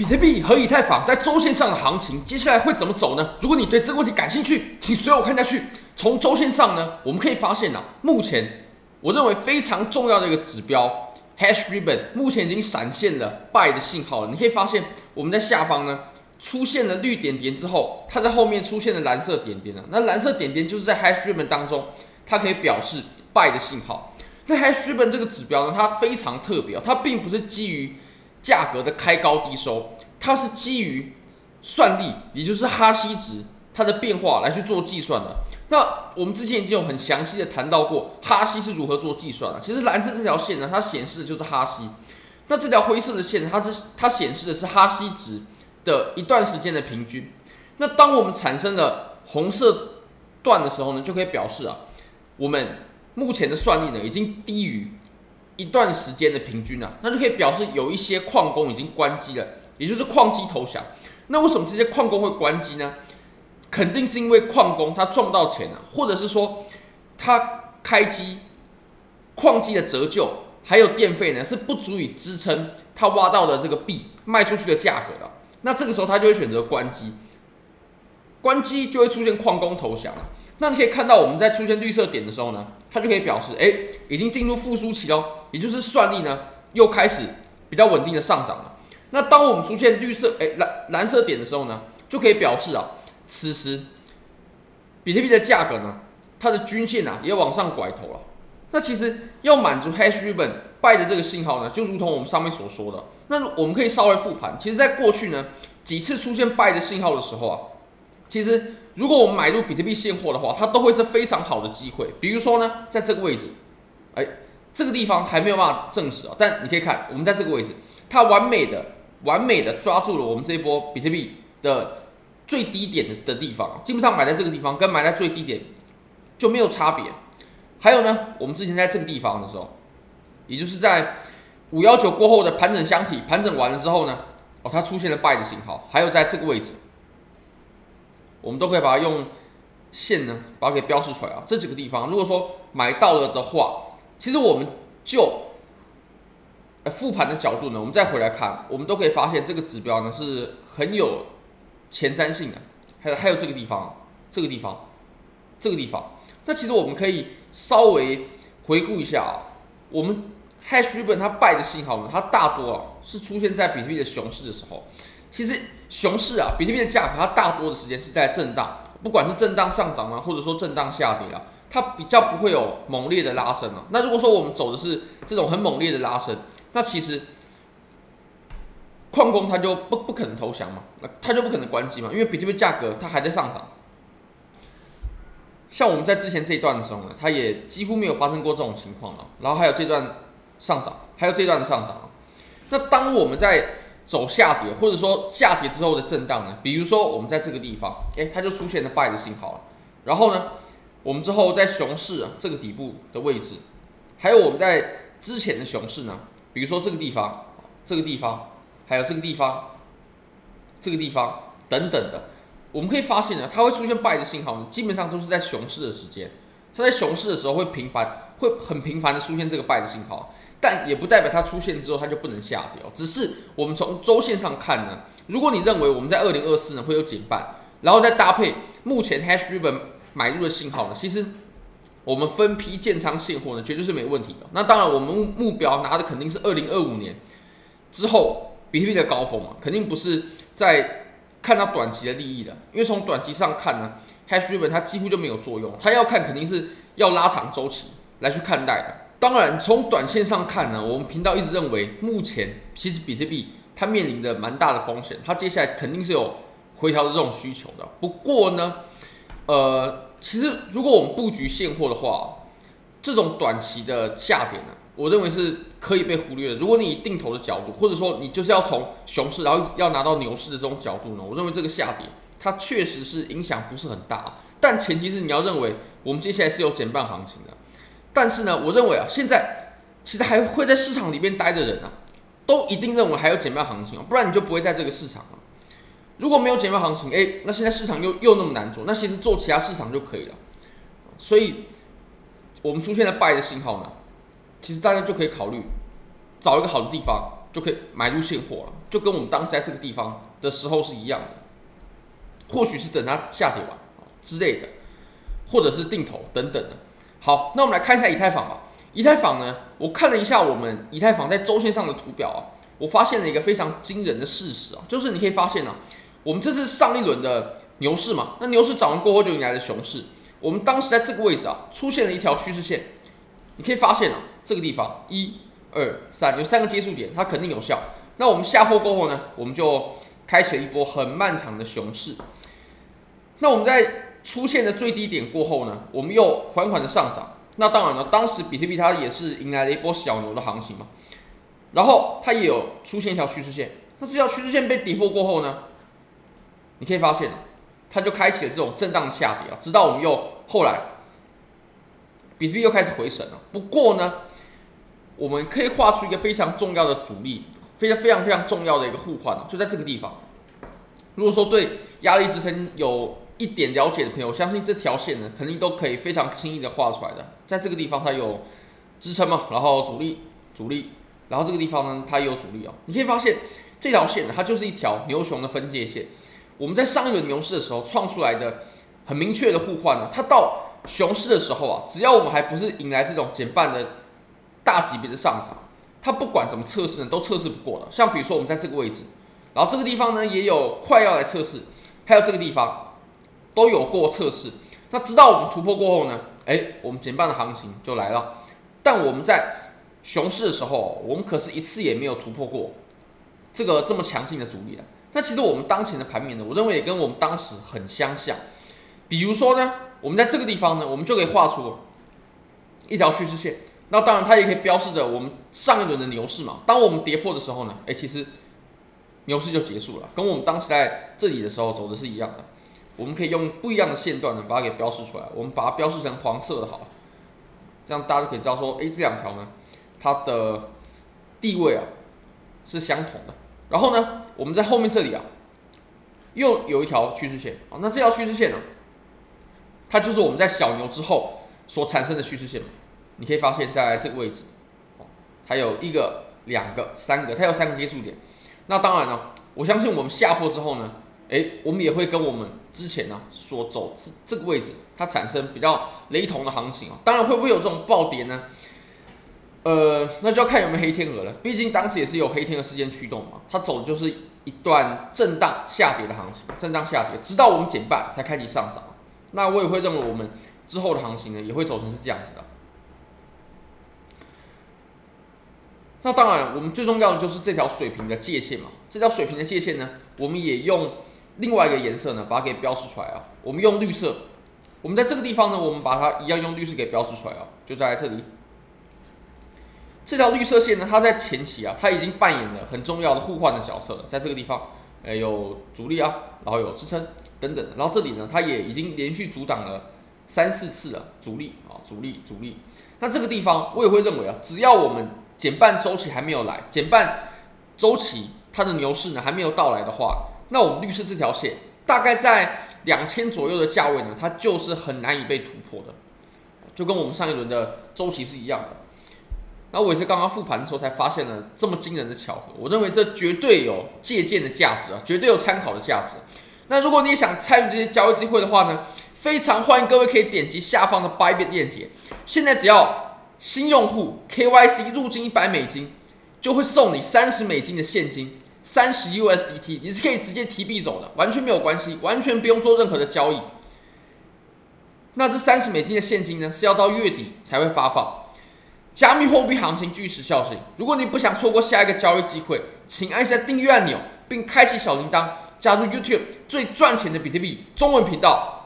比特币和以太坊在周线上的行情接下来会怎么走呢？如果你对这个问题感兴趣，请随我看下去。从周线上呢，我们可以发现啊，目前我认为非常重要的一个指标 Hash Ribbon 目前已经闪现了 Buy 的信号了。你可以发现我们在下方呢出现了绿点点之后，它在后面出现了蓝色点点了。那蓝色点点就是在 Hash Ribbon 当中，它可以表示 Buy 的信号。那 Hash Ribbon 这个指标呢，它非常特别，它并不是基于价格的开高低收，它是基于算力，也就是哈希值它的变化来去做计算的。那我们之前已经有很详细的谈到过哈希是如何做计算了。其实蓝色这条线呢，它显示的就是哈希。那这条灰色的线，它是它显示的是哈希值的一段时间的平均。那当我们产生了红色段的时候呢，就可以表示啊，我们目前的算力呢已经低于一段时间的平均啊。那就可以表示有一些矿工已经关机了，也就是矿机投降。那为什么这些矿工会关机呢？肯定是因为矿工他赚不到钱了，或者是说他开机矿机的折旧还有电费呢是不足以支撑他挖到的这个币卖出去的价格的。那这个时候他就会选择关机，关机就会出现矿工投降了。那你可以看到我们在出现绿色点的时候呢，它就可以表示哎，已经进入复苏期喽，也就是算力呢又开始比较稳定的上涨了。那当我们出现绿色哎蓝蓝色点的时候呢，就可以表示啊。此时，比特币的价格呢，它的均线啊也往上拐头了。那其实要满足 Hash Ribbon Buy 的这个信号呢，就如同我们上面所说的。那我们可以稍微复盘，其实在过去呢几次出现 Buy 的信号的时候啊，其实如果我们买入比特币现货的话，它都会是非常好的机会。比如说呢，在这个位置，哎，这个地方还没有办法证实啊，但你可以看我们在这个位置，它完美的、完美的抓住了我们这一波比特币的。最低点的的地方，基本上买在这个地方跟买在最低点就没有差别。还有呢，我们之前在这个地方的时候，也就是在五幺九过后的盘整箱体盘整完了之后呢，哦，它出现了 buy 的信号。还有在这个位置，我们都可以把它用线呢把它给标示出来啊。这几个地方，如果说买到了的话，其实我们就呃复盘的角度呢，我们再回来看，我们都可以发现这个指标呢是很有。前瞻性的，还有还有这个地方，这个地方，这个地方。那其实我们可以稍微回顾一下啊，我们 Hash Ribbon 它败的信号呢，它大多啊是出现在比特币的熊市的时候。其实熊市啊，比特币的价格它大多的时间是在震荡，不管是震荡上涨啊，或者说震荡下跌啊，它比较不会有猛烈的拉升啊。那如果说我们走的是这种很猛烈的拉升，那其实。矿工他就不不可能投降嘛，那他就不可能关机嘛，因为比特币价格它还在上涨。像我们在之前这一段的时候呢，它也几乎没有发生过这种情况了。然后还有这段上涨，还有这段的上涨。那当我们在走下跌，或者说下跌之后的震荡呢，比如说我们在这个地方，诶，它就出现了 buy 的信号了。然后呢，我们之后在熊市这个底部的位置，还有我们在之前的熊市呢，比如说这个地方，这个地方。还有这个地方，这个地方等等的，我们可以发现呢，它会出现 buy 的信号，基本上都是在熊市的时间。它在熊市的时候会频繁，会很频繁的出现这个 buy 的信号，但也不代表它出现之后它就不能下跌哦。只是我们从周线上看呢，如果你认为我们在二零二四呢会有减半，然后再搭配目前 Hash r i b b n 买入的信号呢，其实我们分批建仓现货呢，绝对是没问题的。那当然，我们目标拿的肯定是二零二五年之后。比特币的高峰嘛，肯定不是在看到短期的利益的，因为从短期上看呢，Hash Ribbon 它几乎就没有作用，它要看肯定是要拉长周期来去看待的。当然，从短线上看呢，我们频道一直认为，目前其实比特币它面临的蛮大的风险，它接下来肯定是有回调的这种需求的。不过呢，呃，其实如果我们布局现货的话，这种短期的下跌呢，我认为是可以被忽略的。如果你以定投的角度，或者说你就是要从熊市，然后要拿到牛市的这种角度呢，我认为这个下跌它确实是影响不是很大啊。但前提是你要认为我们接下来是有减半行情的。但是呢，我认为啊，现在其实还会在市场里面待的人啊，都一定认为还有减半行情啊，不然你就不会在这个市场了。如果没有减半行情，诶，那现在市场又又那么难做，那其实做其他市场就可以了。所以，我们出现了 buy 的信号呢。其实大家就可以考虑找一个好的地方就可以买入现货了，就跟我们当时在这个地方的时候是一样的。或许是等它下跌完之类的，或者是定投等等的。好，那我们来看一下以太坊吧。以太坊呢，我看了一下我们以太坊在周线上的图表啊，我发现了一个非常惊人的事实啊，就是你可以发现呢、啊，我们这是上一轮的牛市嘛，那牛市涨完过后就迎来了熊市。我们当时在这个位置啊，出现了一条趋势线，你可以发现啊，这个地方一、二、三有三个接触点，它肯定有效。那我们下破过后呢，我们就开启了一波很漫长的熊市。那我们在出现的最低点过后呢，我们又缓缓的上涨。那当然了，当时比特币它也是迎来了一波小牛的行情嘛。然后它也有出现一条趋势线。那这条趋势线被跌破过后呢，你可以发现，它就开启了这种震荡下跌啊，直到我们又后来，比特币又开始回升了。不过呢，我们可以画出一个非常重要的阻力，非常非常非常重要的一个互换，就在这个地方。如果说对压力支撑有一点了解的朋友，相信这条线呢，肯定都可以非常轻易的画出来的。在这个地方它有支撑嘛，然后阻力、阻力，然后这个地方呢，它也有阻力哦。你可以发现这条线呢，它就是一条牛熊的分界线。我们在上一轮牛市的时候创出来的很明确的互换呢，它到熊市的时候啊，只要我们还不是迎来这种减半的大级别的上涨，它不管怎么测试呢，都测试不过的。像比如说我们在这个位置，然后这个地方呢也有快要来测试，还有这个地方。都有过测试，那直到我们突破过后呢，诶，我们减半的行情就来了。但我们在熊市的时候，我们可是一次也没有突破过这个这么强劲的阻力的。那其实我们当前的盘面呢，我认为也跟我们当时很相像。比如说呢，我们在这个地方呢，我们就可以画出一条趋势线。那当然，它也可以标示着我们上一轮的牛市嘛。当我们跌破的时候呢，诶，其实牛市就结束了，跟我们当时在这里的时候走的是一样的。我们可以用不一样的线段呢，把它给标示出来。我们把它标示成黄色的，好了，这样大家就可以知道说，哎，这两条呢，它的地位啊是相同的。然后呢，我们在后面这里啊，又有一条趋势线啊。那这条趋势线呢，它就是我们在小牛之后所产生的趋势线。你可以发现在这个位置，它有一个、两个、三个，它有三个接触点。那当然了，我相信我们下破之后呢。诶，我们也会跟我们之前呢、所走这这个位置，它产生比较雷同的行情啊。当然，会不会有这种暴跌呢？呃，那就要看有没有黑天鹅了。毕竟当时也是有黑天鹅事件驱动嘛，它走的就是一段震荡下跌的行情，震荡下跌，直到我们减半才开启上涨。那我也会认为我们之后的行情呢，也会走成是这样子的。那当然，我们最重要的就是这条水平的界限嘛。这条水平的界限呢，我们也用。另外一个颜色呢，把它给标示出来啊。我们用绿色，我们在这个地方呢，我们把它一样用绿色给标示出来啊，就在这里。这条绿色线呢，它在前期啊，它已经扮演了很重要的互换的角色了。在这个地方，哎，有阻力啊，然后有支撑等等，然后这里呢，它也已经连续阻挡了三四次了，阻力啊，阻力，阻力。那这个地方，我也会认为啊，只要我们减半周期还没有来，减半周期它的牛市呢还没有到来的话。那我们绿色这条线大概在两千左右的价位呢，它就是很难以被突破的，就跟我们上一轮的周期是一样的。那我也是刚刚复盘的时候才发现了这么惊人的巧合，我认为这绝对有借鉴的价值啊，绝对有参考的价值。那如果你也想参与这些交易机会的话呢，非常欢迎各位可以点击下方的 Buybit 链接，现在只要新用户 KYC 入金一百美金，就会送你三十美金的现金。三十 USDT，你是可以直接提币走的，完全没有关系，完全不用做任何的交易。那这三十美金的现金呢，是要到月底才会发放。加密货币行情巨时消息，如果你不想错过下一个交易机会，请按下订阅按钮，并开启小铃铛，加入 YouTube 最赚钱的比特币中文频道。